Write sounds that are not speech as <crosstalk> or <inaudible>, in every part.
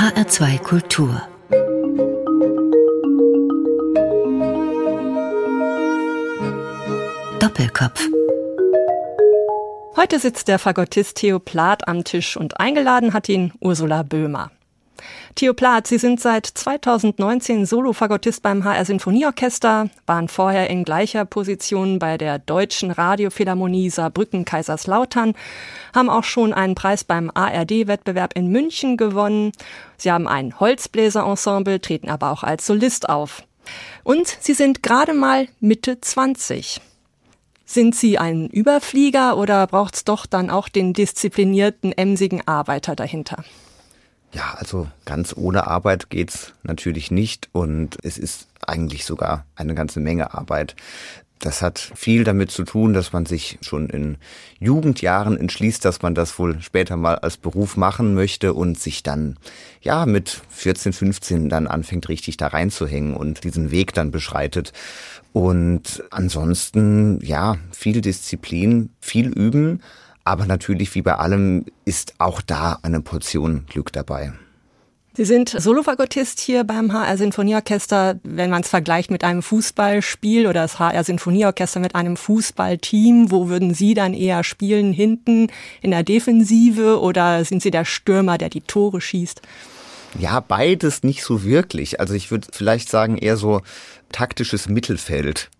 HR2 Kultur Doppelkopf Heute sitzt der Fagottist Theo Plath am Tisch und eingeladen hat ihn Ursula Böhmer. Theo Plath, Sie sind seit 2019 Solo-Fagottist beim HR Sinfonieorchester, waren vorher in gleicher Position bei der Deutschen Radiophilharmonie Saarbrücken-Kaiserslautern, haben auch schon einen Preis beim ARD-Wettbewerb in München gewonnen. Sie haben ein Holzbläserensemble, treten aber auch als Solist auf. Und Sie sind gerade mal Mitte 20. Sind Sie ein Überflieger oder braucht es doch dann auch den disziplinierten, emsigen Arbeiter dahinter? Ja, also ganz ohne Arbeit geht's natürlich nicht und es ist eigentlich sogar eine ganze Menge Arbeit. Das hat viel damit zu tun, dass man sich schon in Jugendjahren entschließt, dass man das wohl später mal als Beruf machen möchte und sich dann, ja, mit 14, 15 dann anfängt richtig da reinzuhängen und diesen Weg dann beschreitet. Und ansonsten, ja, viel Disziplin, viel üben, aber natürlich, wie bei allem, ist auch da eine Portion Glück dabei. Sie sind Solofagottist hier beim HR Sinfonieorchester. Wenn man es vergleicht mit einem Fußballspiel oder das HR Sinfonieorchester mit einem Fußballteam, wo würden Sie dann eher spielen? Hinten in der Defensive oder sind Sie der Stürmer, der die Tore schießt? Ja, beides nicht so wirklich. Also ich würde vielleicht sagen eher so taktisches Mittelfeld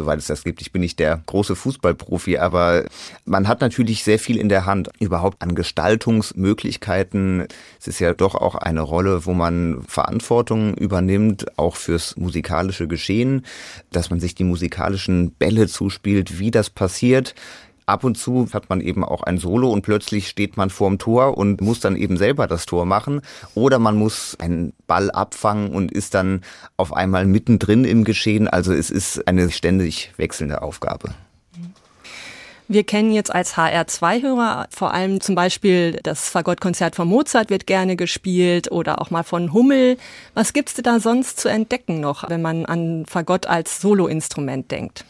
soweit es das gibt. Ich bin nicht der große Fußballprofi, aber man hat natürlich sehr viel in der Hand, überhaupt an Gestaltungsmöglichkeiten. Es ist ja doch auch eine Rolle, wo man Verantwortung übernimmt, auch fürs musikalische Geschehen, dass man sich die musikalischen Bälle zuspielt, wie das passiert ab und zu hat man eben auch ein Solo und plötzlich steht man vorm Tor und muss dann eben selber das Tor machen. Oder man muss einen Ball abfangen und ist dann auf einmal mittendrin im Geschehen. Also es ist eine ständig wechselnde Aufgabe. Wir kennen jetzt als HR2-Hörer vor allem zum Beispiel das Fagottkonzert von Mozart wird gerne gespielt oder auch mal von Hummel. Was gibt's da sonst zu entdecken noch, wenn man an Fagott als Soloinstrument denkt?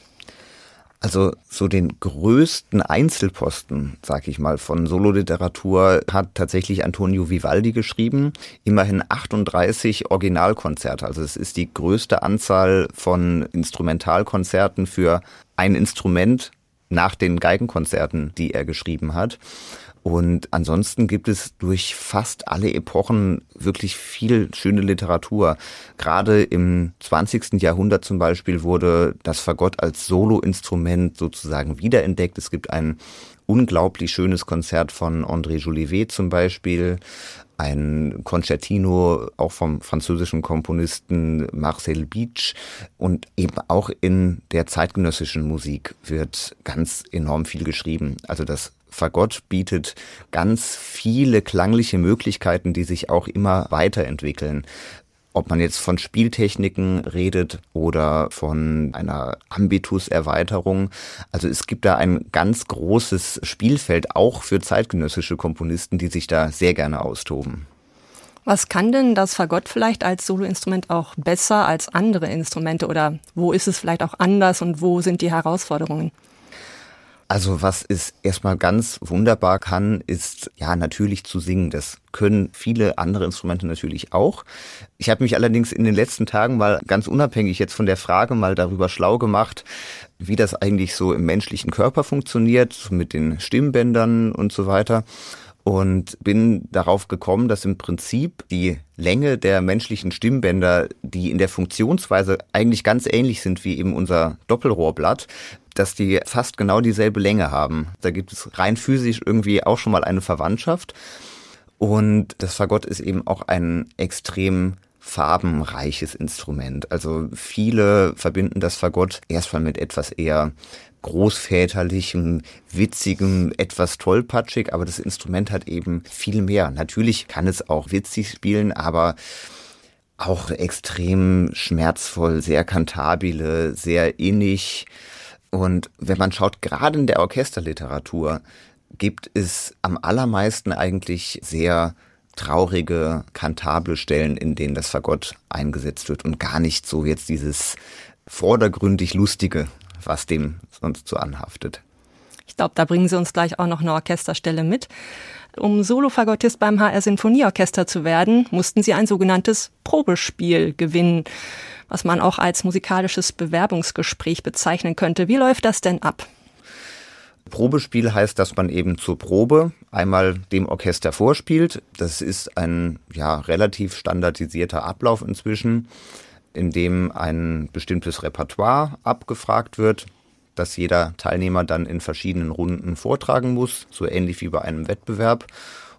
Also so den größten Einzelposten, sag ich mal, von Sololiteratur hat tatsächlich Antonio Vivaldi geschrieben. Immerhin 38 Originalkonzerte. Also es ist die größte Anzahl von Instrumentalkonzerten für ein Instrument nach den Geigenkonzerten, die er geschrieben hat. Und ansonsten gibt es durch fast alle Epochen wirklich viel schöne Literatur. Gerade im 20. Jahrhundert zum Beispiel wurde das Fagott als Soloinstrument sozusagen wiederentdeckt. Es gibt ein unglaublich schönes Konzert von André Jolivet zum Beispiel, ein Concertino auch vom französischen Komponisten Marcel Beach und eben auch in der zeitgenössischen Musik wird ganz enorm viel geschrieben. Also das Fagott bietet ganz viele klangliche Möglichkeiten, die sich auch immer weiterentwickeln. Ob man jetzt von Spieltechniken redet oder von einer Ambituserweiterung. Also es gibt da ein ganz großes Spielfeld auch für zeitgenössische Komponisten, die sich da sehr gerne austoben. Was kann denn das Fagott vielleicht als Soloinstrument auch besser als andere Instrumente oder wo ist es vielleicht auch anders und wo sind die Herausforderungen? Also was es erstmal ganz wunderbar kann, ist ja natürlich zu singen. Das können viele andere Instrumente natürlich auch. Ich habe mich allerdings in den letzten Tagen mal ganz unabhängig jetzt von der Frage mal darüber schlau gemacht, wie das eigentlich so im menschlichen Körper funktioniert, mit den Stimmbändern und so weiter und bin darauf gekommen, dass im Prinzip die Länge der menschlichen Stimmbänder, die in der Funktionsweise eigentlich ganz ähnlich sind wie eben unser Doppelrohrblatt, dass die fast genau dieselbe Länge haben. Da gibt es rein physisch irgendwie auch schon mal eine Verwandtschaft. Und das Fagott ist eben auch ein extrem farbenreiches Instrument. Also viele verbinden das Fagott erstmal mit etwas eher großväterlichem, witzigem, etwas tollpatschig, aber das Instrument hat eben viel mehr. Natürlich kann es auch witzig spielen, aber auch extrem schmerzvoll, sehr kantabile, sehr innig. Und wenn man schaut, gerade in der Orchesterliteratur gibt es am allermeisten eigentlich sehr traurige, kantable Stellen, in denen das Fagott eingesetzt wird und gar nicht so jetzt dieses vordergründig Lustige, was dem sonst so anhaftet. Ich glaube, da bringen Sie uns gleich auch noch eine Orchesterstelle mit. Um Solofagottist beim HR Sinfonieorchester zu werden, mussten sie ein sogenanntes Probespiel gewinnen, was man auch als musikalisches Bewerbungsgespräch bezeichnen könnte. Wie läuft das denn ab? Probespiel heißt, dass man eben zur Probe einmal dem Orchester vorspielt. Das ist ein ja, relativ standardisierter Ablauf inzwischen, in dem ein bestimmtes Repertoire abgefragt wird, das jeder Teilnehmer dann in verschiedenen Runden vortragen muss, so ähnlich wie bei einem Wettbewerb.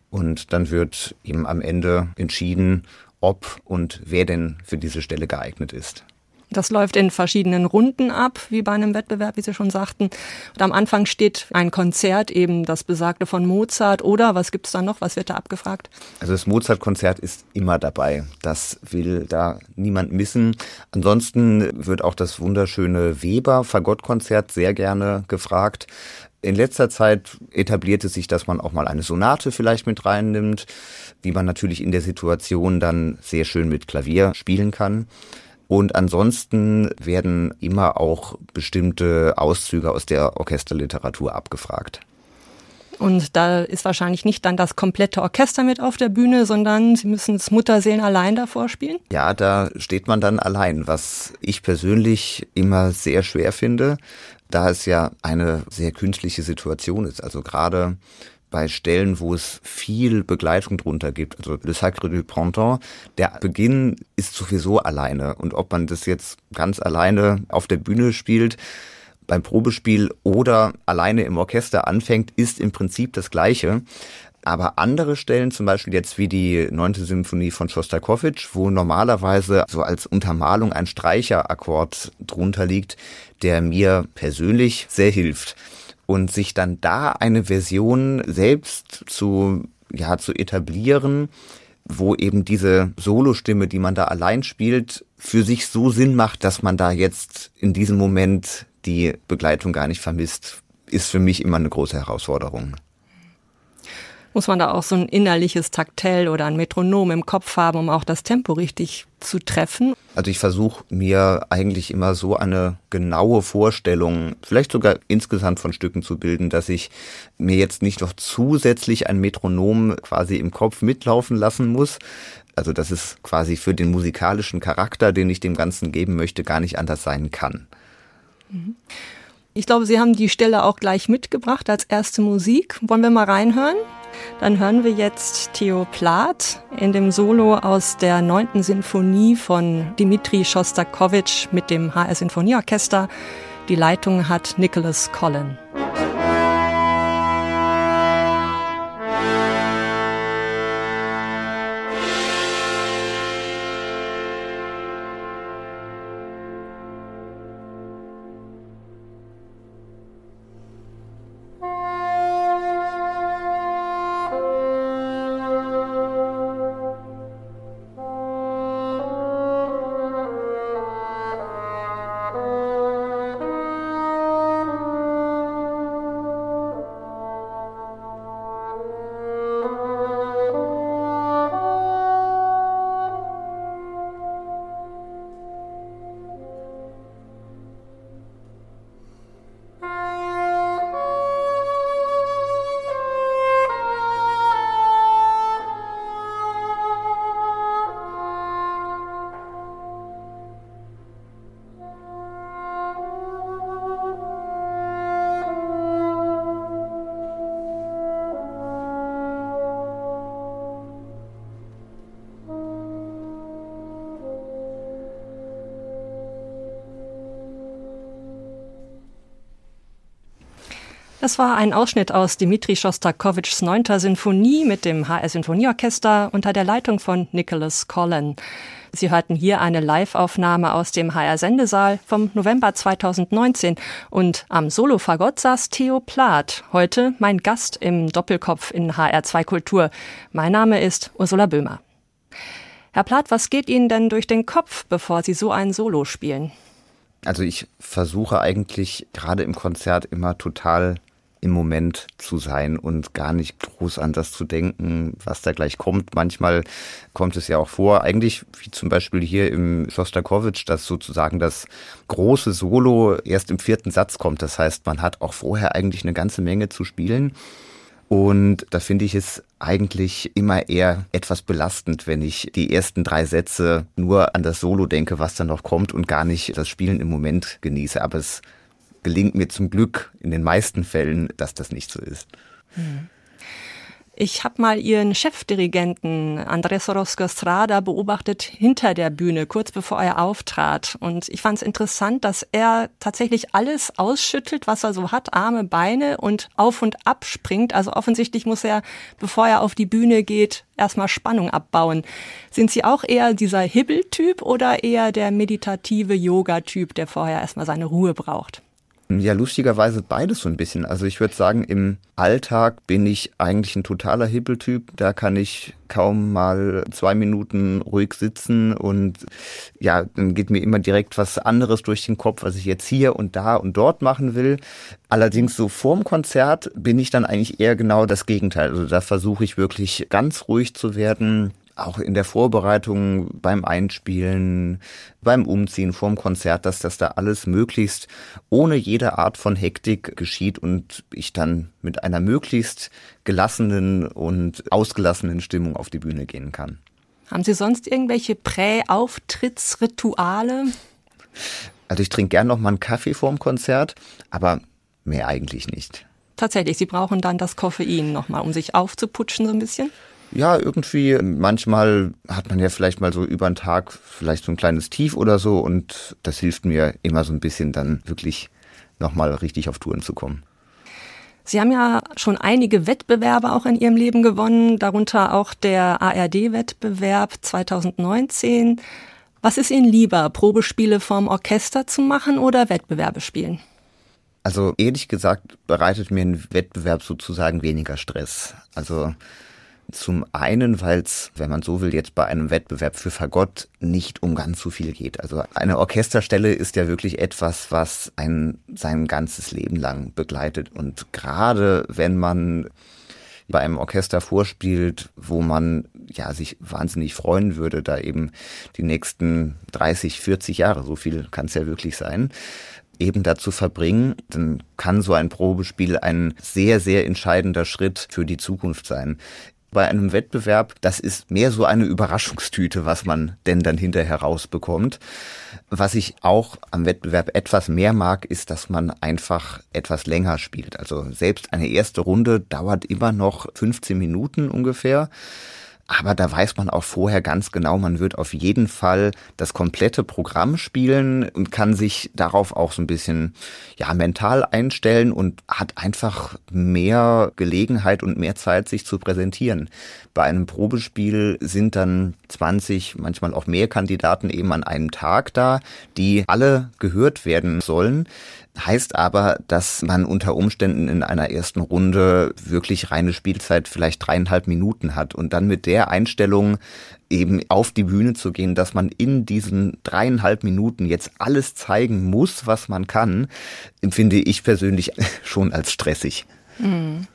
Und dann wird eben am Ende entschieden, ob und wer denn für diese Stelle geeignet ist. Das läuft in verschiedenen Runden ab, wie bei einem Wettbewerb, wie Sie schon sagten. Und am Anfang steht ein Konzert, eben das besagte von Mozart. Oder was gibt es da noch? Was wird da abgefragt? Also das Mozart-Konzert ist immer dabei. Das will da niemand missen. Ansonsten wird auch das wunderschöne Weber-Fagottkonzert sehr gerne gefragt. In letzter Zeit etablierte sich, dass man auch mal eine Sonate vielleicht mit reinnimmt, wie man natürlich in der Situation dann sehr schön mit Klavier spielen kann. Und ansonsten werden immer auch bestimmte Auszüge aus der Orchesterliteratur abgefragt. Und da ist wahrscheinlich nicht dann das komplette Orchester mit auf der Bühne, sondern Sie müssen es Mutterseelen allein davor spielen? Ja, da steht man dann allein, was ich persönlich immer sehr schwer finde, da es ja eine sehr künstliche Situation ist. Also gerade bei Stellen, wo es viel Begleitung drunter gibt. Also Le Sacre du Printemps, der Beginn ist sowieso alleine. Und ob man das jetzt ganz alleine auf der Bühne spielt, beim Probespiel oder alleine im Orchester anfängt, ist im Prinzip das Gleiche. Aber andere Stellen, zum Beispiel jetzt wie die neunte Symphonie von Shostakovich, wo normalerweise so als Untermalung ein Streicherakkord drunter liegt, der mir persönlich sehr hilft und sich dann da eine Version selbst zu, ja, zu etablieren, wo eben diese Solostimme, die man da allein spielt, für sich so Sinn macht, dass man da jetzt in diesem Moment die Begleitung gar nicht vermisst, ist für mich immer eine große Herausforderung. Muss man da auch so ein innerliches Taktell oder ein Metronom im Kopf haben, um auch das Tempo richtig zu treffen? Also ich versuche mir eigentlich immer so eine genaue Vorstellung, vielleicht sogar insgesamt von Stücken zu bilden, dass ich mir jetzt nicht noch zusätzlich ein Metronom quasi im Kopf mitlaufen lassen muss. Also dass es quasi für den musikalischen Charakter, den ich dem Ganzen geben möchte, gar nicht anders sein kann. Ich glaube, Sie haben die Stelle auch gleich mitgebracht als erste Musik. Wollen wir mal reinhören? Dann hören wir jetzt Theo Plath in dem Solo aus der neunten Sinfonie von Dimitri Schostakowitsch mit dem HR Sinfonieorchester. Die Leitung hat Nicholas Collin. Das war ein Ausschnitt aus Dmitri Schostakowitschs neunter Sinfonie mit dem HR Sinfonieorchester unter der Leitung von Nicholas Collin. Sie hörten hier eine Live-Aufnahme aus dem HR Sendesaal vom November 2019 und am Solofagott saß Theo Plath, heute mein Gast im Doppelkopf in HR2 Kultur. Mein Name ist Ursula Böhmer. Herr Plath, was geht Ihnen denn durch den Kopf, bevor Sie so ein Solo spielen? Also ich versuche eigentlich gerade im Konzert immer total im Moment zu sein und gar nicht groß an das zu denken, was da gleich kommt. Manchmal kommt es ja auch vor, eigentlich wie zum Beispiel hier im Schostakowitsch, dass sozusagen das große Solo erst im vierten Satz kommt. Das heißt, man hat auch vorher eigentlich eine ganze Menge zu spielen. Und da finde ich es eigentlich immer eher etwas belastend, wenn ich die ersten drei Sätze nur an das Solo denke, was dann noch kommt und gar nicht das Spielen im Moment genieße. Aber es gelingt mir zum Glück in den meisten Fällen, dass das nicht so ist. Ich habe mal Ihren Chefdirigenten Andres Orozco Strada beobachtet hinter der Bühne, kurz bevor er auftrat. Und ich fand es interessant, dass er tatsächlich alles ausschüttelt, was er so hat, Arme, Beine und auf und ab springt. Also offensichtlich muss er, bevor er auf die Bühne geht, erstmal Spannung abbauen. Sind Sie auch eher dieser Hibbeltyp oder eher der meditative Yoga-Typ, der vorher erstmal seine Ruhe braucht? Ja, lustigerweise beides so ein bisschen. Also ich würde sagen, im Alltag bin ich eigentlich ein totaler Hippeltyp. Da kann ich kaum mal zwei Minuten ruhig sitzen und ja, dann geht mir immer direkt was anderes durch den Kopf, was ich jetzt hier und da und dort machen will. Allerdings so vorm Konzert bin ich dann eigentlich eher genau das Gegenteil. Also da versuche ich wirklich ganz ruhig zu werden, auch in der Vorbereitung, beim Einspielen, beim Umziehen, vorm Konzert, dass das da alles möglichst ohne jede Art von Hektik geschieht und ich dann mit einer möglichst gelassenen und ausgelassenen Stimmung auf die Bühne gehen kann. Haben Sie sonst irgendwelche Prä-Auftrittsrituale? Also ich trinke gern noch mal einen Kaffee vorm Konzert, aber mehr eigentlich nicht. Tatsächlich, Sie brauchen dann das Koffein nochmal, um sich aufzuputschen so ein bisschen? Ja, irgendwie, manchmal hat man ja vielleicht mal so über den Tag vielleicht so ein kleines Tief oder so und das hilft mir immer so ein bisschen dann wirklich nochmal richtig auf Touren zu kommen. Sie haben ja schon einige Wettbewerbe auch in Ihrem Leben gewonnen, darunter auch der ARD-Wettbewerb 2019. Was ist Ihnen lieber, Probespiele vom Orchester zu machen oder Wettbewerbe spielen? Also ehrlich gesagt bereitet mir ein Wettbewerb sozusagen weniger Stress. Also zum einen, weil es, wenn man so will, jetzt bei einem Wettbewerb für Fagott nicht um ganz so viel geht. Also eine Orchesterstelle ist ja wirklich etwas, was einen sein ganzes Leben lang begleitet. Und gerade wenn man bei einem Orchester vorspielt, wo man ja sich wahnsinnig freuen würde, da eben die nächsten 30, 40 Jahre, so viel kann es ja wirklich sein, eben dazu verbringen, dann kann so ein Probespiel ein sehr, sehr entscheidender Schritt für die Zukunft sein bei einem Wettbewerb, das ist mehr so eine Überraschungstüte, was man denn dann hinterher rausbekommt. Was ich auch am Wettbewerb etwas mehr mag, ist, dass man einfach etwas länger spielt. Also selbst eine erste Runde dauert immer noch 15 Minuten ungefähr. Aber da weiß man auch vorher ganz genau, man wird auf jeden Fall das komplette Programm spielen und kann sich darauf auch so ein bisschen, ja, mental einstellen und hat einfach mehr Gelegenheit und mehr Zeit, sich zu präsentieren. Bei einem Probespiel sind dann 20, manchmal auch mehr Kandidaten eben an einem Tag da, die alle gehört werden sollen. Heißt aber, dass man unter Umständen in einer ersten Runde wirklich reine Spielzeit vielleicht dreieinhalb Minuten hat und dann mit der Einstellung eben auf die Bühne zu gehen, dass man in diesen dreieinhalb Minuten jetzt alles zeigen muss, was man kann, empfinde ich persönlich <laughs> schon als stressig. Mhm.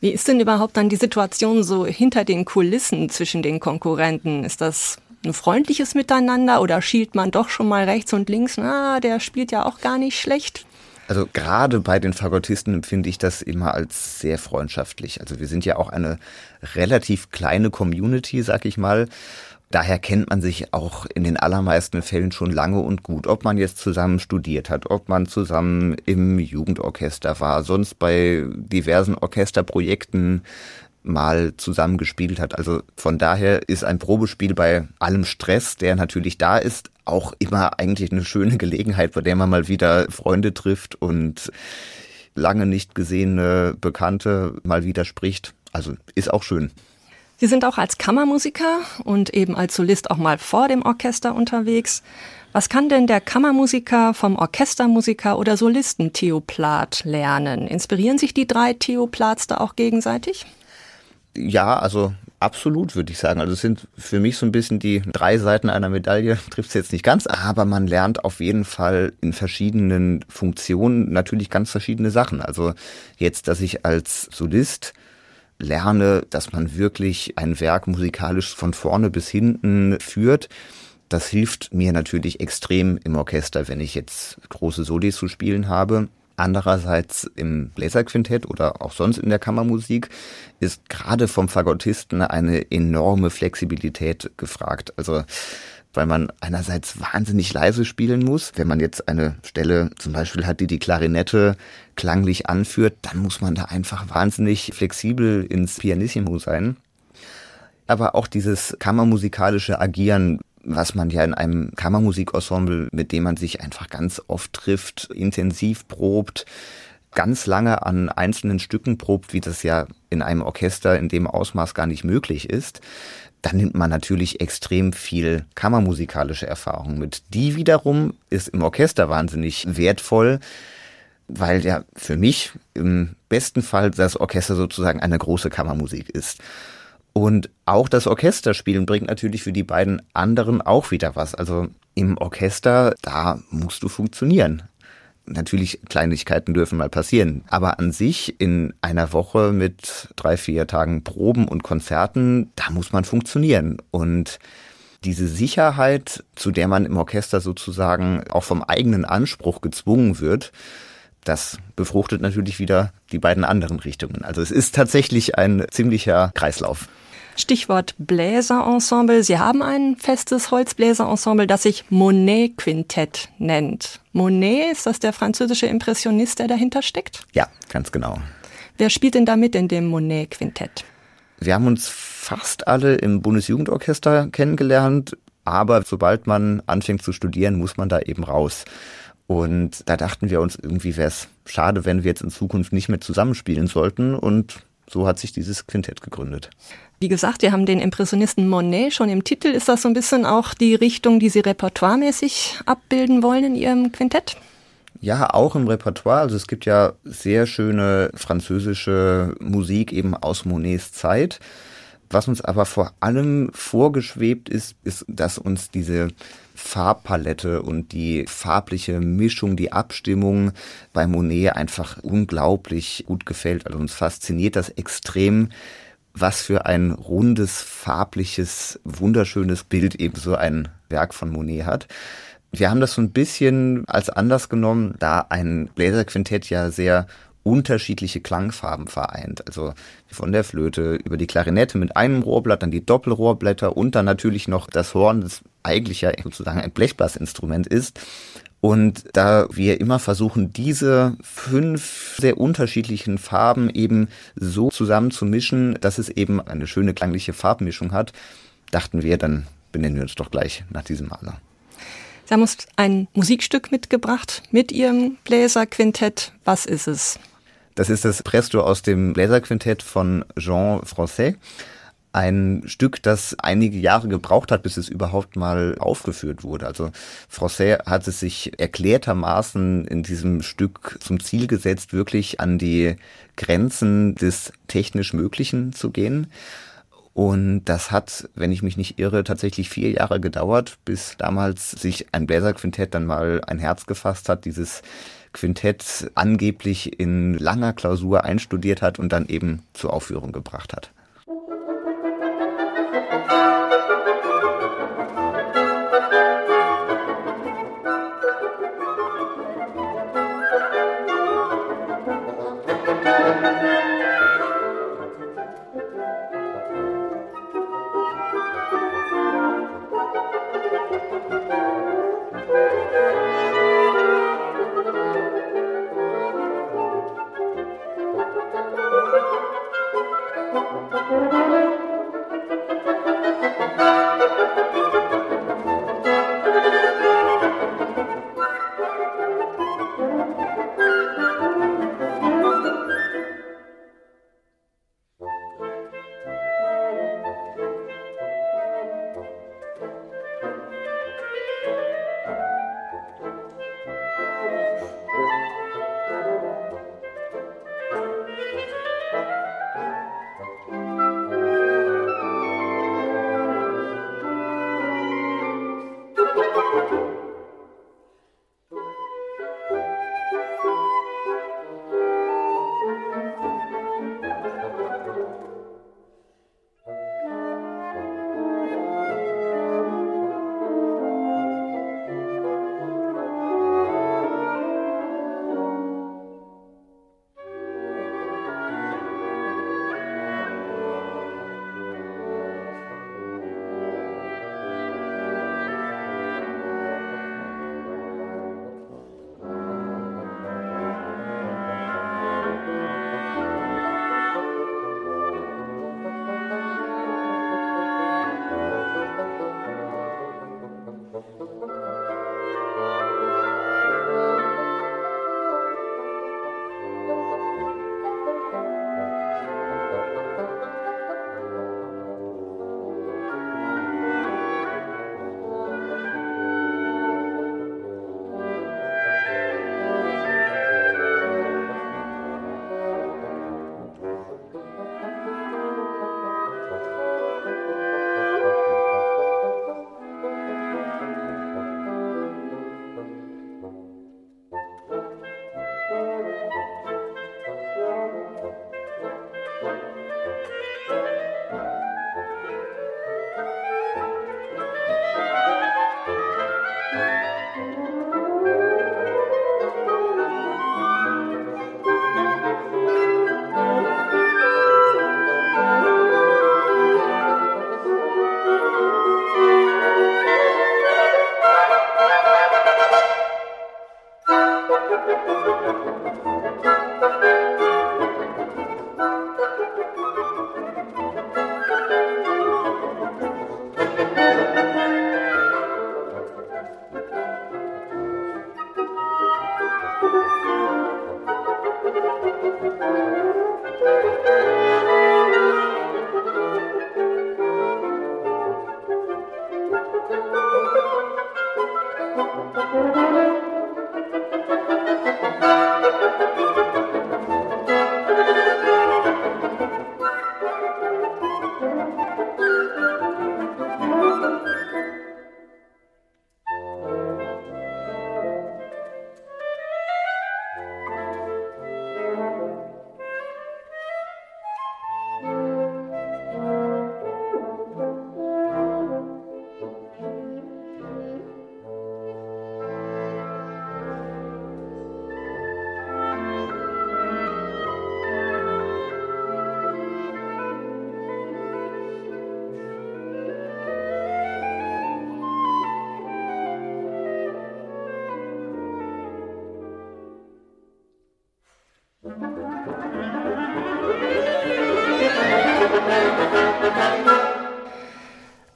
Wie ist denn überhaupt dann die Situation so hinter den Kulissen zwischen den Konkurrenten? Ist das ein freundliches Miteinander oder schielt man doch schon mal rechts und links, na, der spielt ja auch gar nicht schlecht? Also gerade bei den Fagottisten empfinde ich das immer als sehr freundschaftlich. Also wir sind ja auch eine relativ kleine Community, sag ich mal. Daher kennt man sich auch in den allermeisten Fällen schon lange und gut. Ob man jetzt zusammen studiert hat, ob man zusammen im Jugendorchester war, sonst bei diversen Orchesterprojekten mal zusammengespielt hat. Also von daher ist ein Probespiel bei allem Stress, der natürlich da ist, auch immer eigentlich eine schöne Gelegenheit, bei der man mal wieder Freunde trifft und lange nicht gesehene Bekannte mal wieder spricht. Also ist auch schön. Sie sind auch als Kammermusiker und eben als Solist auch mal vor dem Orchester unterwegs. Was kann denn der Kammermusiker vom Orchestermusiker oder Solisten Theo Plath lernen? Inspirieren sich die drei Theo Plaths da auch gegenseitig? Ja, also absolut, würde ich sagen. Also es sind für mich so ein bisschen die drei Seiten einer Medaille, <laughs> trifft es jetzt nicht ganz, aber man lernt auf jeden Fall in verschiedenen Funktionen natürlich ganz verschiedene Sachen. Also jetzt, dass ich als Solist lerne, dass man wirklich ein Werk musikalisch von vorne bis hinten führt. Das hilft mir natürlich extrem im Orchester, wenn ich jetzt große Solis zu spielen habe. Andererseits im Bläserquintett oder auch sonst in der Kammermusik ist gerade vom Fagottisten eine enorme Flexibilität gefragt. Also weil man einerseits wahnsinnig leise spielen muss. Wenn man jetzt eine Stelle zum Beispiel hat, die die Klarinette klanglich anführt, dann muss man da einfach wahnsinnig flexibel ins Pianissimo sein. Aber auch dieses kammermusikalische Agieren was man ja in einem Kammermusikensemble, mit dem man sich einfach ganz oft trifft, intensiv probt, ganz lange an einzelnen Stücken probt, wie das ja in einem Orchester in dem Ausmaß gar nicht möglich ist, dann nimmt man natürlich extrem viel kammermusikalische Erfahrung mit. Die wiederum ist im Orchester wahnsinnig wertvoll, weil ja für mich im besten Fall das Orchester sozusagen eine große Kammermusik ist. Und auch das Orchesterspielen bringt natürlich für die beiden anderen auch wieder was. Also im Orchester, da musst du funktionieren. Natürlich, Kleinigkeiten dürfen mal passieren. Aber an sich in einer Woche mit drei, vier Tagen Proben und Konzerten, da muss man funktionieren. Und diese Sicherheit, zu der man im Orchester sozusagen auch vom eigenen Anspruch gezwungen wird, das befruchtet natürlich wieder die beiden anderen Richtungen. Also es ist tatsächlich ein ziemlicher Kreislauf. Stichwort Bläserensemble. Sie haben ein festes Holzbläserensemble, das sich Monet Quintett nennt. Monet, ist das der französische Impressionist, der dahinter steckt? Ja, ganz genau. Wer spielt denn da mit in dem Monet Quintett? Wir haben uns fast alle im Bundesjugendorchester kennengelernt, aber sobald man anfängt zu studieren, muss man da eben raus. Und da dachten wir uns, irgendwie wäre es schade, wenn wir jetzt in Zukunft nicht mehr zusammenspielen sollten. Und so hat sich dieses Quintett gegründet. Wie gesagt, wir haben den Impressionisten Monet schon im Titel. Ist das so ein bisschen auch die Richtung, die Sie repertoiremäßig abbilden wollen in Ihrem Quintett? Ja, auch im Repertoire. Also es gibt ja sehr schöne französische Musik eben aus Monets Zeit. Was uns aber vor allem vorgeschwebt ist, ist, dass uns diese Farbpalette und die farbliche Mischung, die Abstimmung bei Monet einfach unglaublich gut gefällt. Also uns fasziniert das extrem, was für ein rundes, farbliches, wunderschönes Bild eben so ein Werk von Monet hat. Wir haben das so ein bisschen als Anlass genommen, da ein Bläserquintett ja sehr unterschiedliche Klangfarben vereint. Also von der Flöte über die Klarinette mit einem Rohrblatt, dann die Doppelrohrblätter und dann natürlich noch das Horn, das eigentlich ja sozusagen ein Blechblasinstrument ist. Und da wir immer versuchen, diese fünf sehr unterschiedlichen Farben eben so zusammen zu mischen, dass es eben eine schöne klangliche Farbmischung hat, dachten wir, dann benennen wir uns doch gleich nach diesem Maler. Sie haben uns ein Musikstück mitgebracht mit Ihrem Bläserquintett. Was ist es? Das ist das Presto aus dem Bläserquintett von Jean Francais ein Stück, das einige Jahre gebraucht hat, bis es überhaupt mal aufgeführt wurde. Also Francais hat es sich erklärtermaßen in diesem Stück zum Ziel gesetzt, wirklich an die Grenzen des technisch Möglichen zu gehen. Und das hat, wenn ich mich nicht irre, tatsächlich vier Jahre gedauert, bis damals sich ein Bläserquintett dann mal ein Herz gefasst hat, dieses Quintett angeblich in langer Klausur einstudiert hat und dann eben zur Aufführung gebracht hat. Bye.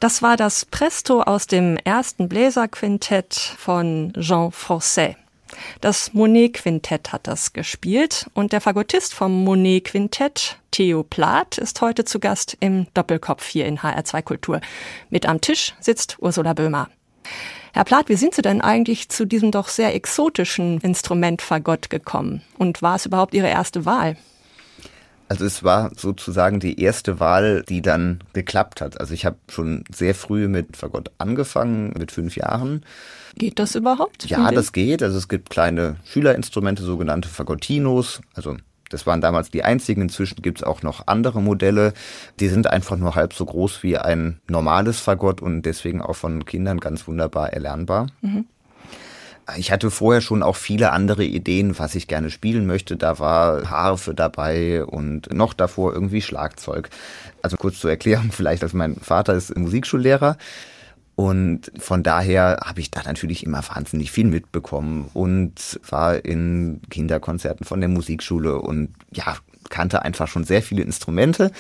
Das war das Presto aus dem ersten Bläserquintett von Jean Francais. Das Monet-Quintett hat das gespielt und der Fagottist vom Monet-Quintett, Theo Plath, ist heute zu Gast im Doppelkopf hier in HR2 Kultur. Mit am Tisch sitzt Ursula Böhmer. Herr Plath, wie sind Sie denn eigentlich zu diesem doch sehr exotischen Instrument Fagott gekommen? Und war es überhaupt Ihre erste Wahl? Also es war sozusagen die erste Wahl, die dann geklappt hat. Also ich habe schon sehr früh mit Fagott angefangen, mit fünf Jahren. Geht das überhaupt? Ja, das geht. Also es gibt kleine Schülerinstrumente, sogenannte Fagottinos. Also das waren damals die einzigen. Inzwischen gibt es auch noch andere Modelle. Die sind einfach nur halb so groß wie ein normales Fagott und deswegen auch von Kindern ganz wunderbar erlernbar. Mhm. Ich hatte vorher schon auch viele andere Ideen, was ich gerne spielen möchte. Da war Harfe dabei und noch davor irgendwie Schlagzeug. Also kurz zur Erklärung <laughs> vielleicht, also mein Vater ist Musikschullehrer. Und von daher habe ich da natürlich immer wahnsinnig viel mitbekommen und war in Kinderkonzerten von der Musikschule und ja, kannte einfach schon sehr viele Instrumente.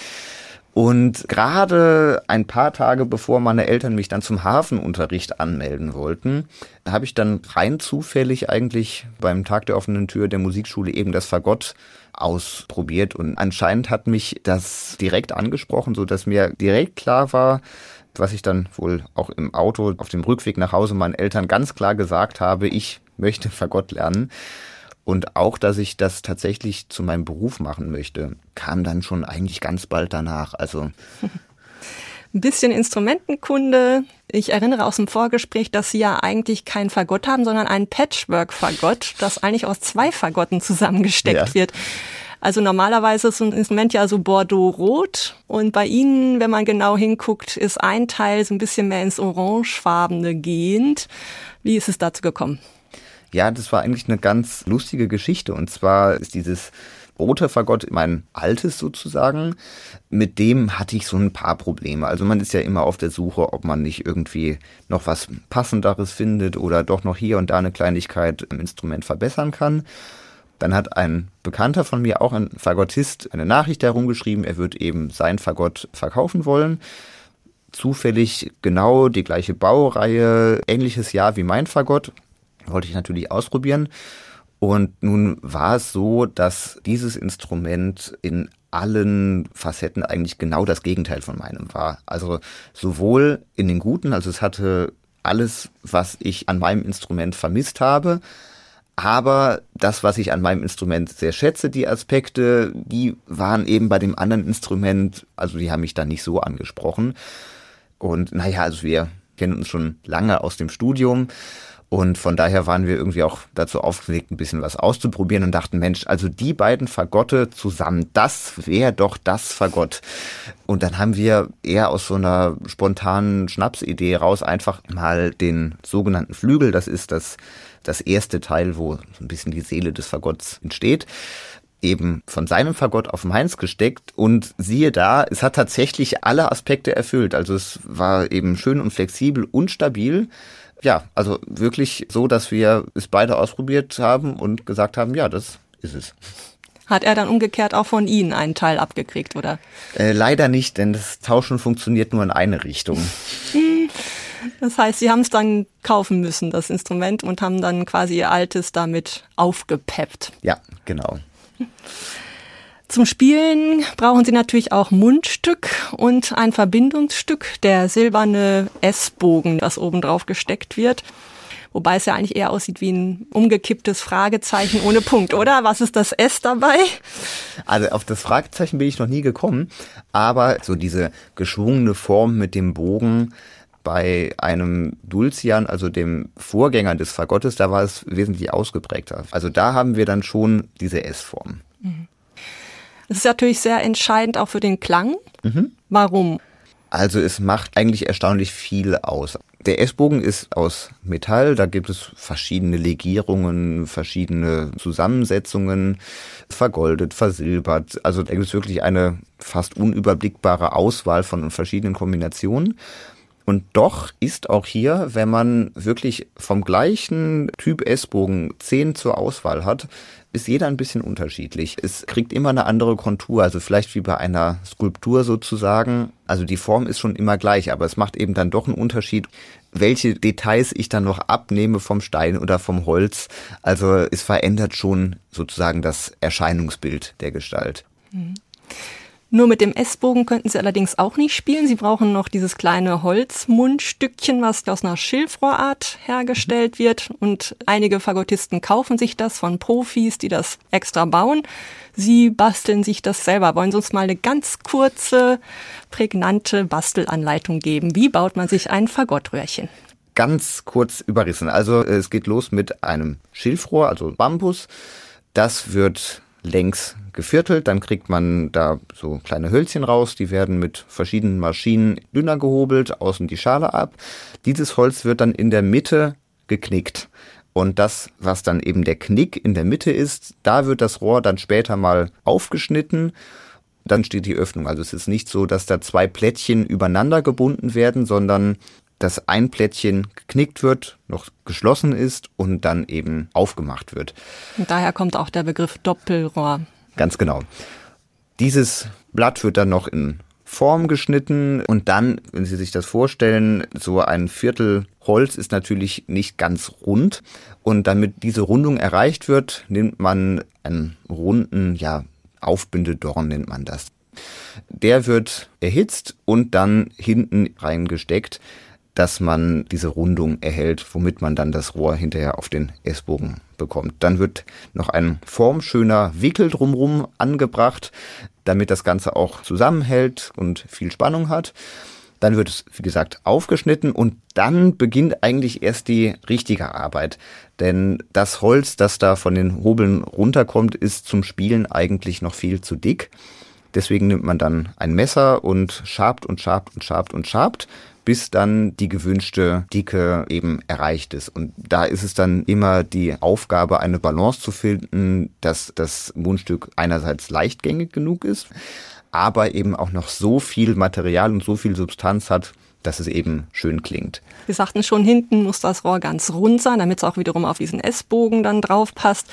Und gerade ein paar Tage bevor meine Eltern mich dann zum Hafenunterricht anmelden wollten, habe ich dann rein zufällig eigentlich beim Tag der offenen Tür der Musikschule eben das Fagott ausprobiert und anscheinend hat mich das direkt angesprochen, so dass mir direkt klar war, was ich dann wohl auch im Auto auf dem Rückweg nach Hause meinen Eltern ganz klar gesagt habe, ich möchte Fagott lernen. Und auch, dass ich das tatsächlich zu meinem Beruf machen möchte, kam dann schon eigentlich ganz bald danach. Also <laughs> ein bisschen Instrumentenkunde. Ich erinnere aus dem Vorgespräch, dass Sie ja eigentlich kein Fagott haben, sondern ein Patchwork-Fagott, das eigentlich aus zwei Fagotten zusammengesteckt ja. wird. Also normalerweise ist ein Instrument ja so Bordeaux-Rot und bei Ihnen, wenn man genau hinguckt, ist ein Teil so ein bisschen mehr ins Orangefarbene gehend. Wie ist es dazu gekommen? Ja, das war eigentlich eine ganz lustige Geschichte und zwar ist dieses rote Fagott mein altes sozusagen. Mit dem hatte ich so ein paar Probleme. Also man ist ja immer auf der Suche, ob man nicht irgendwie noch was passenderes findet oder doch noch hier und da eine Kleinigkeit im Instrument verbessern kann. Dann hat ein Bekannter von mir, auch ein Fagottist, eine Nachricht herumgeschrieben, er wird eben sein Fagott verkaufen wollen. Zufällig genau die gleiche Baureihe, ähnliches Jahr wie mein Fagott. Wollte ich natürlich ausprobieren. Und nun war es so, dass dieses Instrument in allen Facetten eigentlich genau das Gegenteil von meinem war. Also sowohl in den guten, also es hatte alles, was ich an meinem Instrument vermisst habe, aber das, was ich an meinem Instrument sehr schätze, die Aspekte, die waren eben bei dem anderen Instrument, also die haben mich da nicht so angesprochen. Und naja, also wir kennen uns schon lange aus dem Studium. Und von daher waren wir irgendwie auch dazu aufgelegt, ein bisschen was auszuprobieren und dachten, Mensch, also die beiden Fagotte zusammen, das wäre doch das Fagott. Und dann haben wir eher aus so einer spontanen Schnapsidee raus einfach mal den sogenannten Flügel, das ist das das erste Teil, wo so ein bisschen die Seele des Fagotts entsteht, eben von seinem Fagott auf meins gesteckt und siehe da, es hat tatsächlich alle Aspekte erfüllt. Also es war eben schön und flexibel und stabil. Ja, also wirklich so, dass wir es beide ausprobiert haben und gesagt haben, ja, das ist es. Hat er dann umgekehrt auch von Ihnen einen Teil abgekriegt, oder? Äh, leider nicht, denn das Tauschen funktioniert nur in eine Richtung. <laughs> Das heißt, sie haben es dann kaufen müssen, das Instrument, und haben dann quasi ihr altes damit aufgepeppt. Ja, genau. Zum Spielen brauchen Sie natürlich auch Mundstück und ein Verbindungsstück, der silberne S-Bogen, das oben drauf gesteckt wird. Wobei es ja eigentlich eher aussieht wie ein umgekipptes Fragezeichen ohne Punkt, oder? Was ist das S dabei? Also auf das Fragezeichen bin ich noch nie gekommen, aber so diese geschwungene Form mit dem Bogen, bei einem Dulcian, also dem Vorgänger des Fagottes, da war es wesentlich ausgeprägter. Also da haben wir dann schon diese S-Form. Das ist natürlich sehr entscheidend auch für den Klang. Mhm. Warum? Also es macht eigentlich erstaunlich viel aus. Der S-Bogen ist aus Metall, da gibt es verschiedene Legierungen, verschiedene Zusammensetzungen, vergoldet, versilbert. Also da gibt es wirklich eine fast unüberblickbare Auswahl von verschiedenen Kombinationen. Und doch ist auch hier, wenn man wirklich vom gleichen Typ S-Bogen zehn zur Auswahl hat, ist jeder ein bisschen unterschiedlich. Es kriegt immer eine andere Kontur, also vielleicht wie bei einer Skulptur sozusagen. Also die Form ist schon immer gleich, aber es macht eben dann doch einen Unterschied, welche Details ich dann noch abnehme vom Stein oder vom Holz. Also es verändert schon sozusagen das Erscheinungsbild der Gestalt. Mhm. Nur mit dem S-Bogen könnten Sie allerdings auch nicht spielen. Sie brauchen noch dieses kleine Holzmundstückchen, was aus einer Schilfrohrart hergestellt wird. Und einige Fagottisten kaufen sich das von Profis, die das extra bauen. Sie basteln sich das selber. Wollen Sie uns mal eine ganz kurze, prägnante Bastelanleitung geben? Wie baut man sich ein Fagottröhrchen? Ganz kurz überrissen. Also es geht los mit einem Schilfrohr, also Bambus. Das wird längs geviertelt, dann kriegt man da so kleine Hölzchen raus, die werden mit verschiedenen Maschinen dünner gehobelt, außen die Schale ab. Dieses Holz wird dann in der Mitte geknickt. Und das, was dann eben der Knick in der Mitte ist, da wird das Rohr dann später mal aufgeschnitten. Dann steht die Öffnung. Also es ist nicht so, dass da zwei Plättchen übereinander gebunden werden, sondern dass ein Plättchen geknickt wird, noch geschlossen ist und dann eben aufgemacht wird. Und daher kommt auch der Begriff Doppelrohr. Ganz genau. Dieses Blatt wird dann noch in Form geschnitten und dann, wenn Sie sich das vorstellen, so ein Viertel Holz ist natürlich nicht ganz rund und damit diese Rundung erreicht wird, nimmt man einen runden, ja, Aufbindedorn nennt man das. Der wird erhitzt und dann hinten reingesteckt dass man diese Rundung erhält, womit man dann das Rohr hinterher auf den S-Bogen bekommt. Dann wird noch ein formschöner Wickel drumherum angebracht, damit das Ganze auch zusammenhält und viel Spannung hat. Dann wird es, wie gesagt, aufgeschnitten und dann beginnt eigentlich erst die richtige Arbeit. Denn das Holz, das da von den Hobeln runterkommt, ist zum Spielen eigentlich noch viel zu dick. Deswegen nimmt man dann ein Messer und schabt und schabt und schabt und schabt bis dann die gewünschte Dicke eben erreicht ist. Und da ist es dann immer die Aufgabe, eine Balance zu finden, dass das Mundstück einerseits leichtgängig genug ist, aber eben auch noch so viel Material und so viel Substanz hat, dass es eben schön klingt. Wir sagten schon, hinten muss das Rohr ganz rund sein, damit es auch wiederum auf diesen S-Bogen dann drauf passt.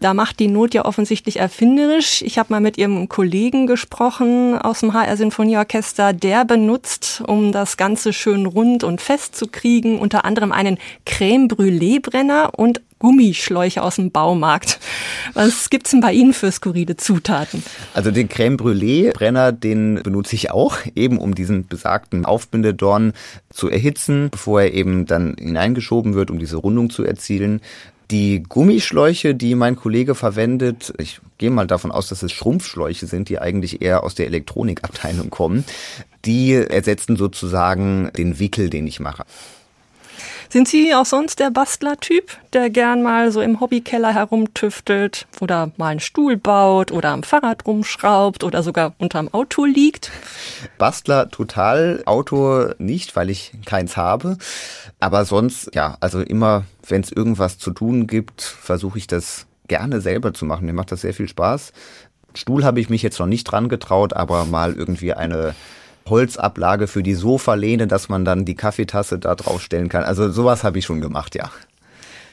Da macht die Not ja offensichtlich erfinderisch. Ich habe mal mit ihrem Kollegen gesprochen aus dem HR Sinfonieorchester. Der benutzt, um das Ganze schön rund und fest zu kriegen, unter anderem einen Creme Brûlée Brenner und Gummischläuche aus dem Baumarkt. Was gibt's denn bei Ihnen für skurrile Zutaten? Also den Creme Brûlée Brenner, den benutze ich auch, eben um diesen besagten Aufbindedorn zu erhitzen, bevor er eben dann hineingeschoben wird, um diese Rundung zu erzielen. Die Gummischläuche, die mein Kollege verwendet, ich gehe mal davon aus, dass es Schrumpfschläuche sind, die eigentlich eher aus der Elektronikabteilung kommen, die ersetzen sozusagen den Wickel, den ich mache. Sind Sie auch sonst der Bastler-Typ, der gern mal so im Hobbykeller herumtüftelt oder mal einen Stuhl baut oder am Fahrrad rumschraubt oder sogar unterm Auto liegt? Bastler total, Auto nicht, weil ich keins habe. Aber sonst, ja, also immer, wenn es irgendwas zu tun gibt, versuche ich das gerne selber zu machen. Mir macht das sehr viel Spaß. Stuhl habe ich mich jetzt noch nicht dran getraut, aber mal irgendwie eine Holzablage für die Sofalehne, dass man dann die Kaffeetasse da draufstellen kann. Also sowas habe ich schon gemacht, ja.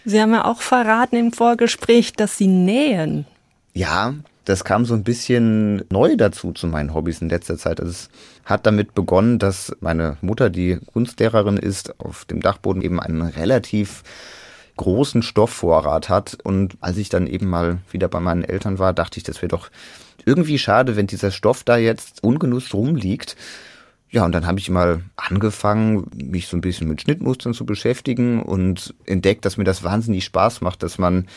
Sie haben ja auch verraten im Vorgespräch, dass Sie nähen. Ja, das kam so ein bisschen neu dazu zu meinen Hobbys in letzter Zeit. Also es hat damit begonnen, dass meine Mutter, die Kunstlehrerin ist, auf dem Dachboden eben einen relativ großen Stoffvorrat hat. Und als ich dann eben mal wieder bei meinen Eltern war, dachte ich, das wäre doch irgendwie schade, wenn dieser Stoff da jetzt ungenutzt rumliegt. Ja, und dann habe ich mal angefangen, mich so ein bisschen mit Schnittmustern zu beschäftigen und entdeckt, dass mir das wahnsinnig Spaß macht, dass man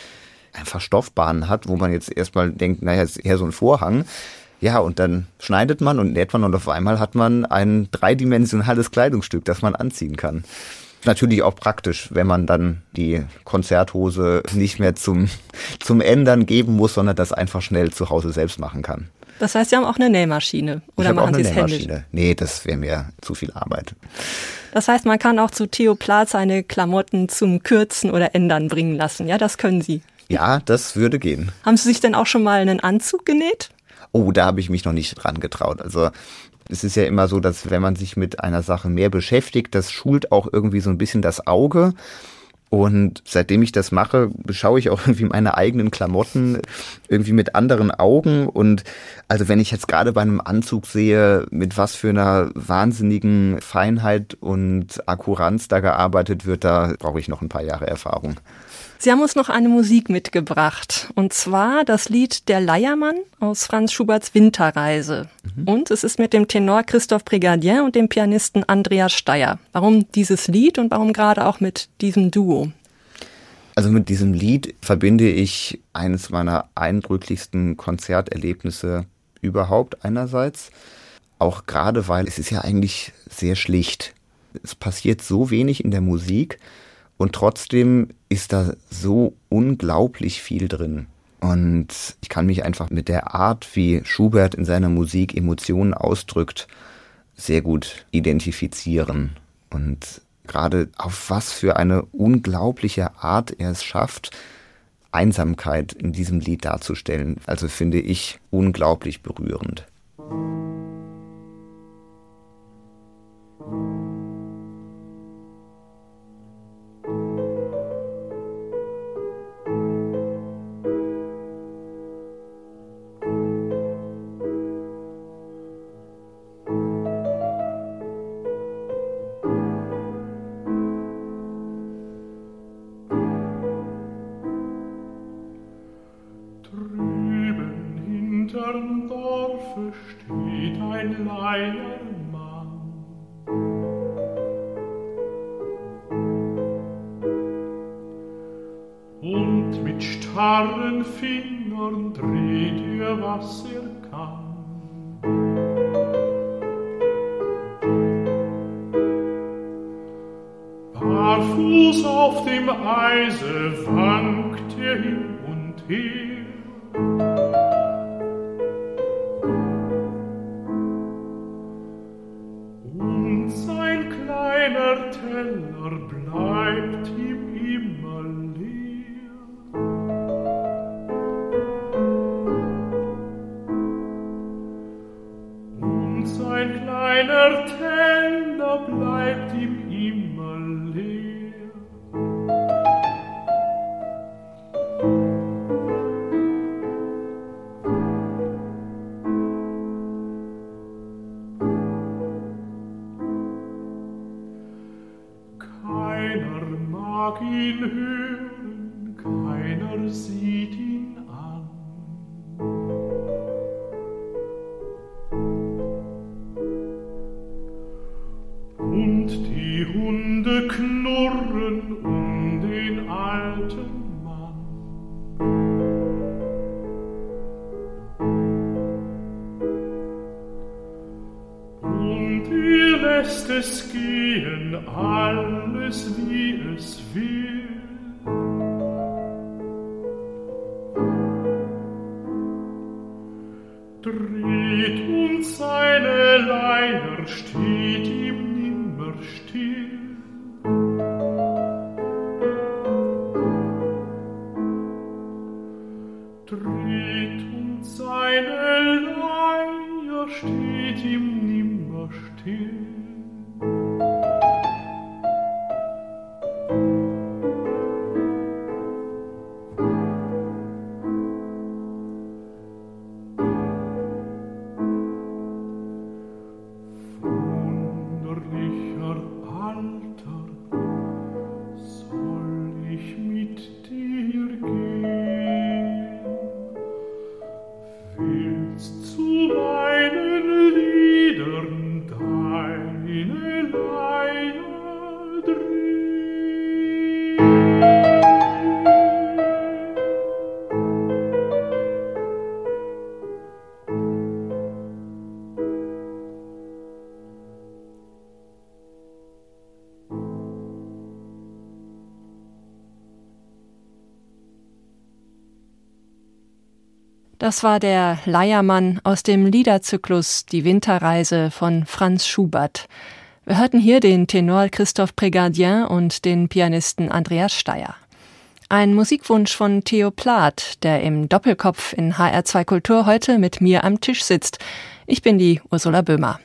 einfach Stoffbahnen hat, wo man jetzt erstmal denkt, naja, ist eher so ein Vorhang. Ja, und dann schneidet man und näht man und auf einmal hat man ein dreidimensionales Kleidungsstück, das man anziehen kann natürlich auch praktisch, wenn man dann die Konzerthose nicht mehr zum, <laughs> zum Ändern geben muss, sondern das einfach schnell zu Hause selbst machen kann. Das heißt, Sie haben auch eine Nähmaschine oder ich machen Sie es händisch? Nee, das wäre mir zu viel Arbeit. Das heißt, man kann auch zu Theo Plath seine Klamotten zum Kürzen oder Ändern bringen lassen. Ja, das können Sie. Ja, das würde gehen. Haben Sie sich denn auch schon mal einen Anzug genäht? Oh, da habe ich mich noch nicht dran getraut. Also Es ist ja immer so, dass wenn man sich mit einer Sache mehr beschäftigt, das schult auch irgendwie so ein bisschen das Auge. Und seitdem ich das mache, beschaue ich auch <laughs> irgendwie meine eigenen Klamotten irgendwie mit anderen Augen. Und also wenn ich jetzt gerade bei einem Anzug sehe, mit was für einer wahnsinnigen Feinheit und Akkuranz da gearbeitet wird, da brauche ich noch ein paar Jahre Erfahrung. Sie haben uns noch eine Musik mitgebracht. Und zwar das Lied Der Leiermann aus Franz Schuberts Winterreise. Mhm. Und es ist mit dem Tenor Christophe Brigadier und dem Pianisten Andreas Steyer. Warum dieses Lied und warum gerade auch mit diesem Duo? Also mit diesem Lied verbinde ich eines meiner eindrücklichsten Konzerterlebnisse überhaupt einerseits. Auch gerade weil es ist ja eigentlich sehr schlicht. Es passiert so wenig in der Musik und trotzdem ist da so unglaublich viel drin. Und ich kann mich einfach mit der Art, wie Schubert in seiner Musik Emotionen ausdrückt, sehr gut identifizieren. Und gerade auf was für eine unglaubliche Art er es schafft, Einsamkeit in diesem Lied darzustellen. Also finde ich unglaublich berührend. Das war der Leiermann aus dem Liederzyklus Die Winterreise von Franz Schubert. Wir hörten hier den Tenor Christophe Prégardien und den Pianisten Andreas Steyer. Ein Musikwunsch von Theo Plath, der im Doppelkopf in HR2 Kultur heute mit mir am Tisch sitzt. Ich bin die Ursula Böhmer.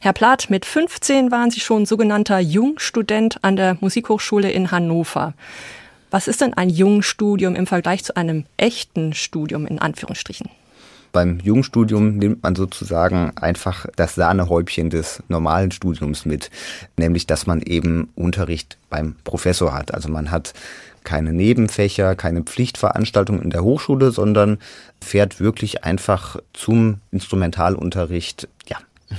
Herr Plath, mit 15 waren Sie schon sogenannter Jungstudent an der Musikhochschule in Hannover. Was ist denn ein Jungstudium im Vergleich zu einem echten Studium in Anführungsstrichen? Beim Jungstudium nimmt man sozusagen einfach das Sahnehäubchen des normalen Studiums mit, nämlich dass man eben Unterricht beim Professor hat. Also man hat keine Nebenfächer, keine Pflichtveranstaltungen in der Hochschule, sondern fährt wirklich einfach zum Instrumentalunterricht. Ja. <laughs>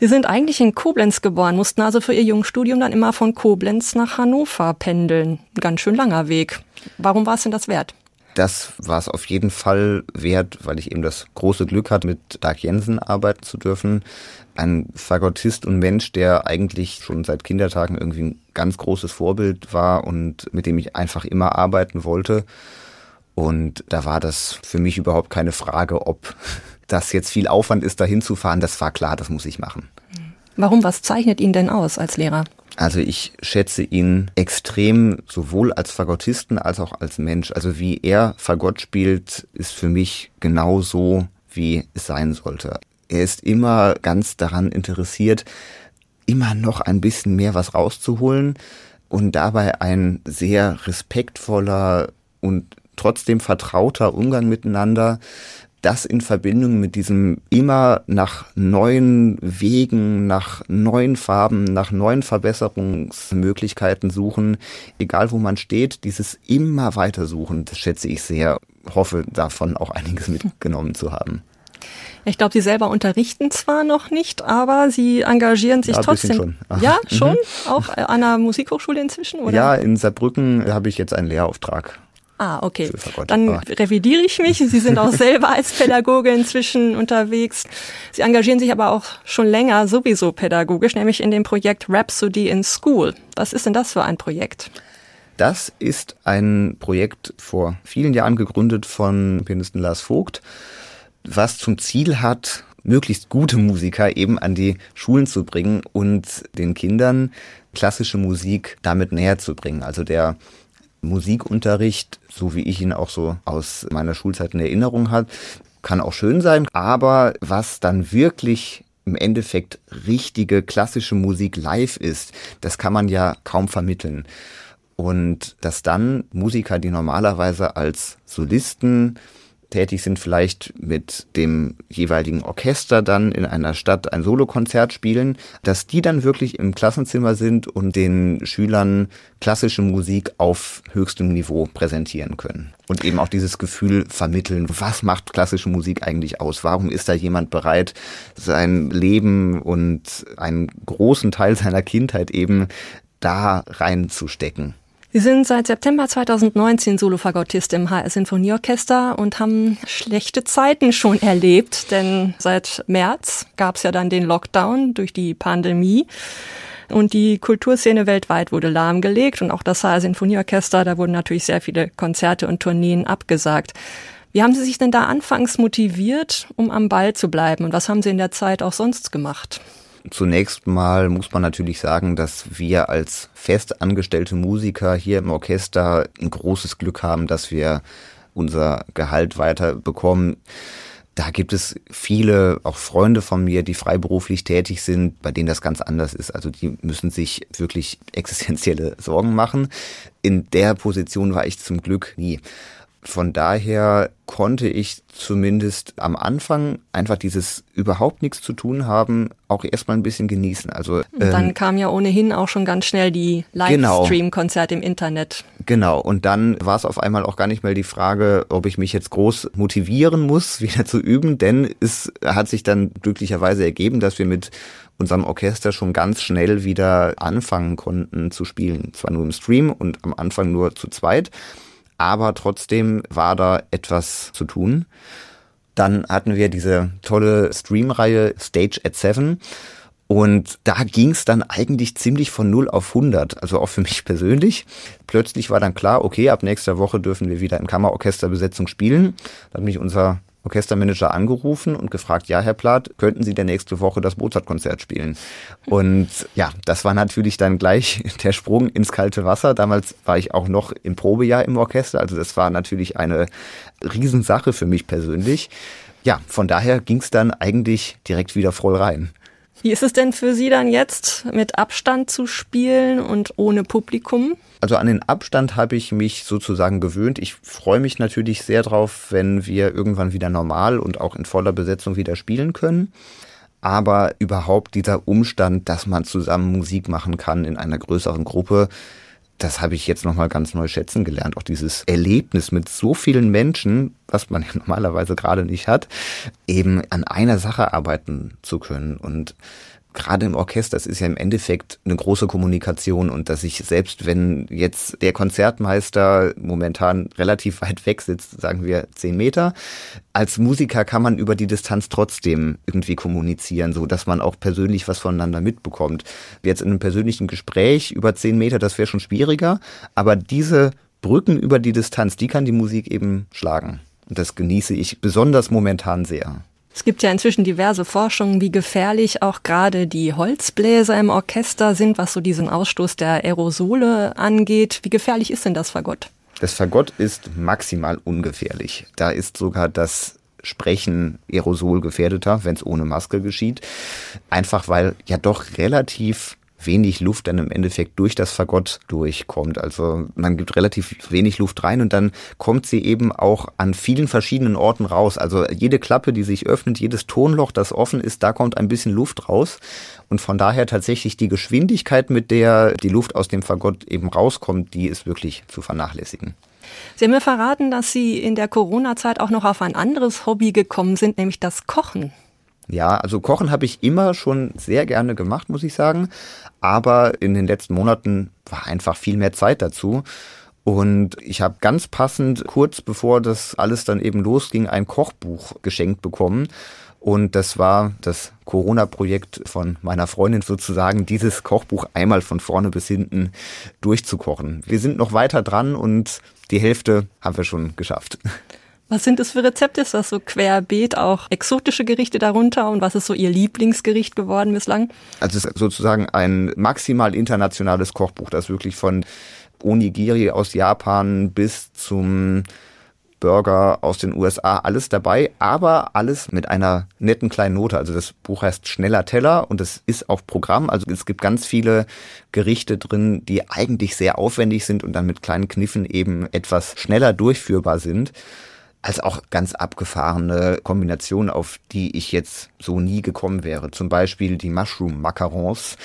Sie sind eigentlich in Koblenz geboren, mussten also für Ihr Jungstudium dann immer von Koblenz nach Hannover pendeln. Ein ganz schön langer Weg. Warum war es denn das wert? Das war es auf jeden Fall wert, weil ich eben das große Glück hatte, mit Dark Jensen arbeiten zu dürfen. Ein Fagottist und Mensch, der eigentlich schon seit Kindertagen irgendwie ein ganz großes Vorbild war und mit dem ich einfach immer arbeiten wollte. Und da war das für mich überhaupt keine Frage, ob das jetzt viel Aufwand ist, dahin zu fahren. Das war klar, das muss ich machen. Warum? Was zeichnet ihn denn aus als Lehrer? Also ich schätze ihn extrem sowohl als Fagottisten als auch als Mensch. Also wie er Fagott spielt, ist für mich genau so, wie es sein sollte. Er ist immer ganz daran interessiert, immer noch ein bisschen mehr was rauszuholen und dabei ein sehr respektvoller und trotzdem vertrauter Umgang miteinander das in Verbindung mit diesem immer nach neuen Wegen, nach neuen Farben, nach neuen Verbesserungsmöglichkeiten suchen, egal wo man steht, dieses immer weiter suchen, das schätze ich sehr, hoffe davon auch einiges <laughs> mitgenommen zu haben. Ich glaube, Sie selber unterrichten zwar noch nicht, aber Sie engagieren sich ja, trotzdem. Schon. Ja, schon? Mhm. Auch an einer Musikhochschule inzwischen? Oder? Ja, in Saarbrücken habe ich jetzt einen Lehrauftrag. Ah, okay. Dann revidiere ich mich. Sie sind auch selber als Pädagoge inzwischen unterwegs. Sie engagieren sich aber auch schon länger sowieso pädagogisch, nämlich in dem Projekt Rhapsody in School. Was ist denn das für ein Projekt? Das ist ein Projekt vor vielen Jahren gegründet von Pianisten Lars Vogt, was zum Ziel hat, möglichst gute Musiker eben an die Schulen zu bringen und den Kindern klassische Musik damit näher zu bringen. Also der Musikunterricht, so wie ich ihn auch so aus meiner Schulzeit in Erinnerung habe, kann auch schön sein, aber was dann wirklich im Endeffekt richtige klassische Musik live ist, das kann man ja kaum vermitteln. Und dass dann Musiker, die normalerweise als Solisten tätig sind, vielleicht mit dem jeweiligen Orchester dann in einer Stadt ein Solokonzert spielen, dass die dann wirklich im Klassenzimmer sind und den Schülern klassische Musik auf höchstem Niveau präsentieren können. Und eben auch dieses Gefühl vermitteln, was macht klassische Musik eigentlich aus? Warum ist da jemand bereit, sein Leben und einen großen Teil seiner Kindheit eben da reinzustecken? Sie sind seit September 2019 Solofagottist im HR Sinfonieorchester und haben schlechte Zeiten schon erlebt, denn seit März gab es ja dann den Lockdown durch die Pandemie. Und die Kulturszene weltweit wurde lahmgelegt und auch das HR Sinfonieorchester, da wurden natürlich sehr viele Konzerte und Tourneen abgesagt. Wie haben Sie sich denn da anfangs motiviert, um am Ball zu bleiben? Und was haben Sie in der Zeit auch sonst gemacht? Zunächst mal muss man natürlich sagen, dass wir als fest angestellte Musiker hier im Orchester ein großes Glück haben, dass wir unser Gehalt weiter bekommen. Da gibt es viele, auch Freunde von mir, die freiberuflich tätig sind, bei denen das ganz anders ist. Also die müssen sich wirklich <laughs> existenzielle Sorgen machen. In der Position war ich zum Glück nie. Von daher konnte ich zumindest am Anfang einfach dieses überhaupt nichts zu tun haben, auch erstmal ein bisschen genießen. Also ähm, dann kam ja ohnehin auch schon ganz schnell die genau. Livestream-Konzerte im Internet. Genau. Und dann war es auf einmal auch gar nicht mehr die Frage, ob ich mich jetzt groß motivieren muss, <laughs> wieder zu üben, denn es hat sich dann glücklicherweise ergeben, dass wir mit unserem Orchester schon ganz schnell wieder anfangen konnten zu spielen. Zwar nur im Stream und am Anfang nur zu zweit aber trotzdem war da etwas zu tun. Dann hatten wir diese tolle Streamreihe Stage at Seven. Und da ging es dann eigentlich ziemlich von 0 auf 100, also auch für <laughs> mich persönlich. Plötzlich war dann klar, okay, ab nächster Woche dürfen wir wieder in Kammerorchesterbesetzung spielen. Da hat mich unser Orchestermanager angerufen und gefragt, ja, Herr Plath, könnten Sie der nächste Woche das Mozart-Konzert spielen? Und ja, das war natürlich dann gleich <laughs> der Sprung ins kalte Wasser. Damals war ich auch noch im Probejahr im Orchester, also das war natürlich eine Riesensache für mich persönlich. Ja, von daher ging es dann eigentlich direkt wieder voll rein. Wie ist es denn für Sie dann jetzt, mit Abstand zu spielen und ohne Publikum? Also an den Abstand habe ich mich sozusagen gewöhnt. Ich freue mich natürlich sehr drauf, wenn wir irgendwann wieder normal und auch in voller Besetzung wieder spielen können. Aber überhaupt dieser Umstand, dass man zusammen Musik machen kann in einer größeren Gruppe, das habe ich jetzt nochmal ganz neu schätzen gelernt. Auch dieses Erlebnis mit so vielen Menschen, was man <laughs> ja normalerweise gerade nicht hat, eben an einer Sache arbeiten zu können. Und gerade im Orchester, es ist ja im Endeffekt eine große Kommunikation und dass ich selbst wenn jetzt der Konzertmeister momentan relativ weit weg sitzt, sagen wir zehn Meter, als Musiker kann man über die Distanz trotzdem irgendwie kommunizieren, so dass man auch persönlich was voneinander mitbekommt. Jetzt in einem persönlichen Gespräch über zehn Meter, das wäre schon schwieriger, aber diese Brücken über die Distanz, die kann die Musik eben schlagen. Und das genieße ich besonders momentan sehr. Es gibt ja inzwischen diverse Forschungen, wie gefährlich auch gerade die Holzbläser im Orchester sind, was so diesen Ausstoß der Aerosole angeht. Wie gefährlich ist denn das Fagott? Das Fagott ist maximal ungefährlich. Da ist sogar das Sprechen Aerosol gefährdeter, wenn es ohne Maske geschieht. Einfach weil ja doch relativ wenig Luft dann im Endeffekt durch das Fagott durchkommt. Also man gibt relativ wenig Luft rein und dann kommt sie eben auch an vielen verschiedenen Orten raus. Also jede Klappe, die sich öffnet, jedes Tonloch, das offen ist, da kommt ein bisschen Luft raus. Und von daher tatsächlich die Geschwindigkeit, mit der die Luft aus dem Fagott eben rauskommt, die ist wirklich zu vernachlässigen. Sie haben mir verraten, dass Sie in der Corona-Zeit auch noch auf ein anderes Hobby gekommen sind, nämlich das Kochen. Ja, also Kochen habe ich immer schon sehr gerne gemacht, muss ich sagen. Aber in den letzten Monaten war einfach viel mehr Zeit dazu. Und ich habe ganz passend, kurz bevor das alles dann eben losging, ein Kochbuch geschenkt bekommen. Und das war das Corona-Projekt von meiner Freundin sozusagen, dieses Kochbuch einmal von vorne bis hinten durchzukochen. Wir sind noch weiter dran und die Hälfte haben wir schon geschafft. <laughs> Was sind das für Rezepte? Ist das so querbeet auch exotische Gerichte darunter? Und was ist so Ihr Lieblingsgericht geworden bislang? Also es ist sozusagen ein maximal internationales Kochbuch, das wirklich von Onigiri aus Japan bis zum Burger aus den USA, alles dabei, aber alles mit einer netten kleinen Note. Also das Buch heißt Schneller Teller und es ist auch Programm. Also es gibt ganz viele Gerichte drin, die eigentlich sehr aufwendig sind und dann mit kleinen Kniffen eben etwas schneller durchführbar sind als auch ganz abgefahrene Kombinationen, auf die ich jetzt so nie gekommen wäre. Zum Beispiel die Mushroom Macarons.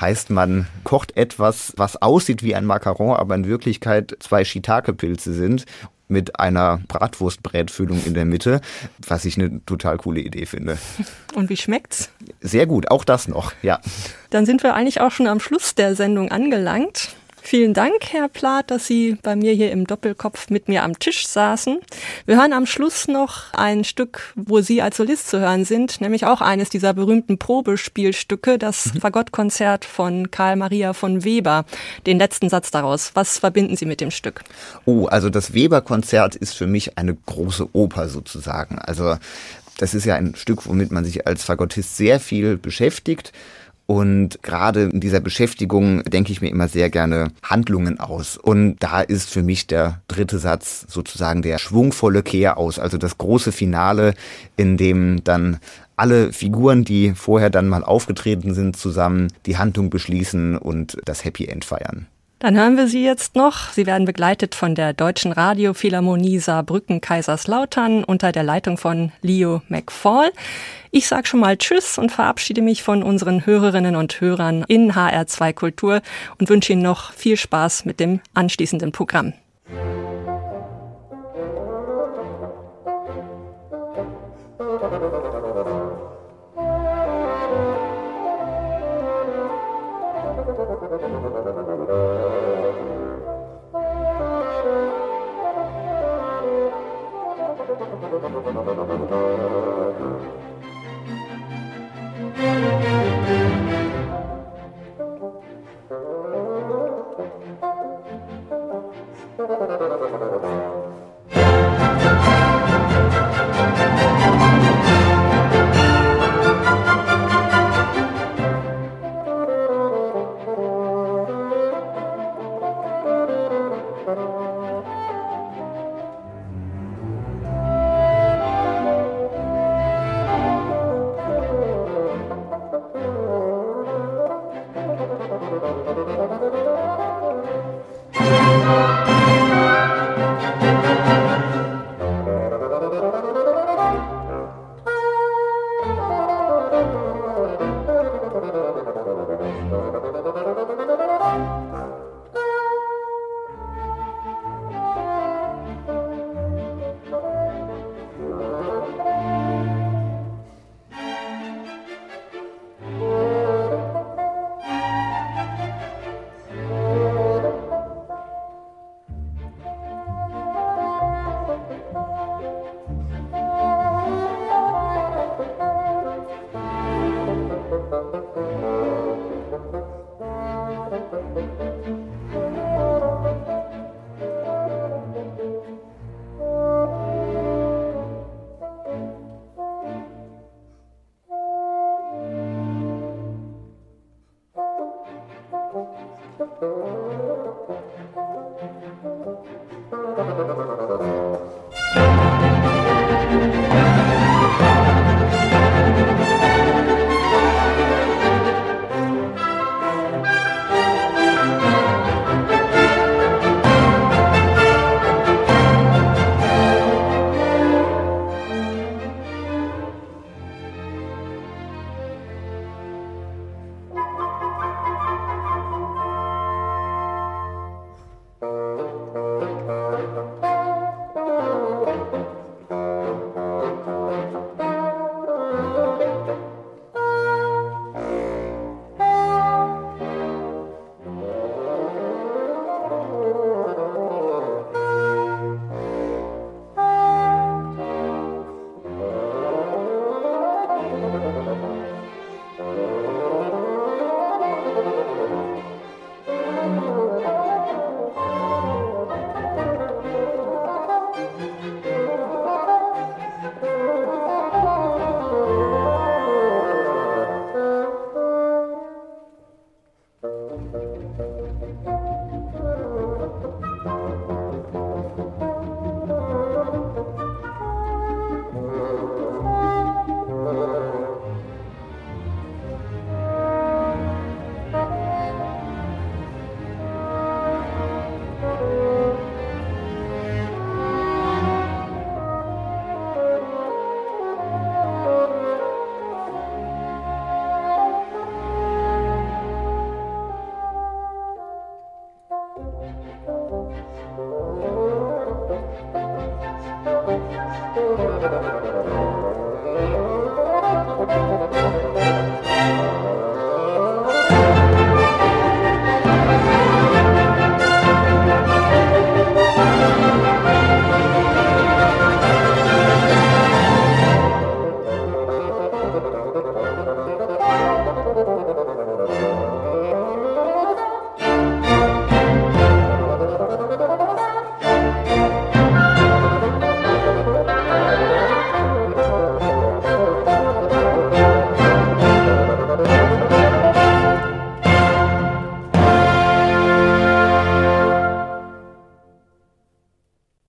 Heißt, man kocht etwas, was aussieht wie ein Macaron, aber in Wirklichkeit zwei Shiitake-Pilze sind mit einer Bratwurstbrätfüllung in der Mitte, was ich eine total coole Idee finde. <laughs> Und wie schmeckt's? Sehr gut, auch das noch, ja. Dann sind wir eigentlich auch schon am Schluss der Sendung angelangt. Vielen Dank, Herr Plath, dass Sie bei mir hier im Doppelkopf mit mir am Tisch saßen. Wir hören am Schluss noch ein Stück, wo Sie als Solist zu hören sind, nämlich auch eines dieser berühmten Probespielstücke, das mhm. Fagottkonzert von Karl Maria von Weber. Den letzten Satz daraus. Was verbinden Sie mit dem Stück? Oh, also das Weber-Konzert ist für mich eine große Oper sozusagen. Also das ist ja ein Stück, womit man sich als Fagottist sehr viel beschäftigt. Und gerade in dieser Beschäftigung denke ich mir immer sehr gerne Handlungen aus. Und da ist für mich der dritte Satz sozusagen der schwungvolle Kehr aus, also das große Finale, in dem dann alle Figuren, die vorher dann mal aufgetreten sind, zusammen die Handlung beschließen und das Happy End feiern. Dann hören wir Sie jetzt noch. Sie werden begleitet von der Deutschen Radiophilharmonie Saarbrücken Kaiserslautern unter der Leitung von Leo McFall. Ich sage schon mal Tschüss und verabschiede mich von unseren Hörerinnen und Hörern in HR2 Kultur und wünsche Ihnen noch viel Spaß mit dem anschließenden Programm.